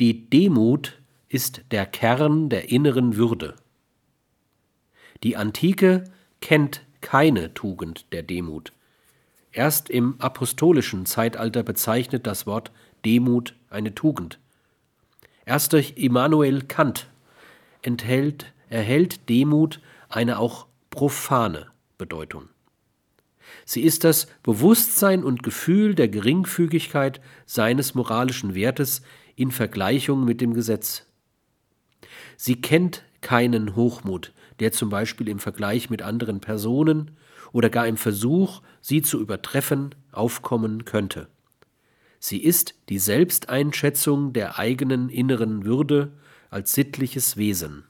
Die Demut ist der Kern der inneren Würde. Die Antike kennt keine Tugend der Demut. Erst im apostolischen Zeitalter bezeichnet das Wort Demut eine Tugend. Erst durch Immanuel Kant enthält, erhält Demut eine auch profane Bedeutung. Sie ist das Bewusstsein und Gefühl der Geringfügigkeit seines moralischen Wertes in Vergleichung mit dem Gesetz. Sie kennt keinen Hochmut, der zum Beispiel im Vergleich mit anderen Personen oder gar im Versuch, sie zu übertreffen, aufkommen könnte. Sie ist die Selbsteinschätzung der eigenen inneren Würde als sittliches Wesen.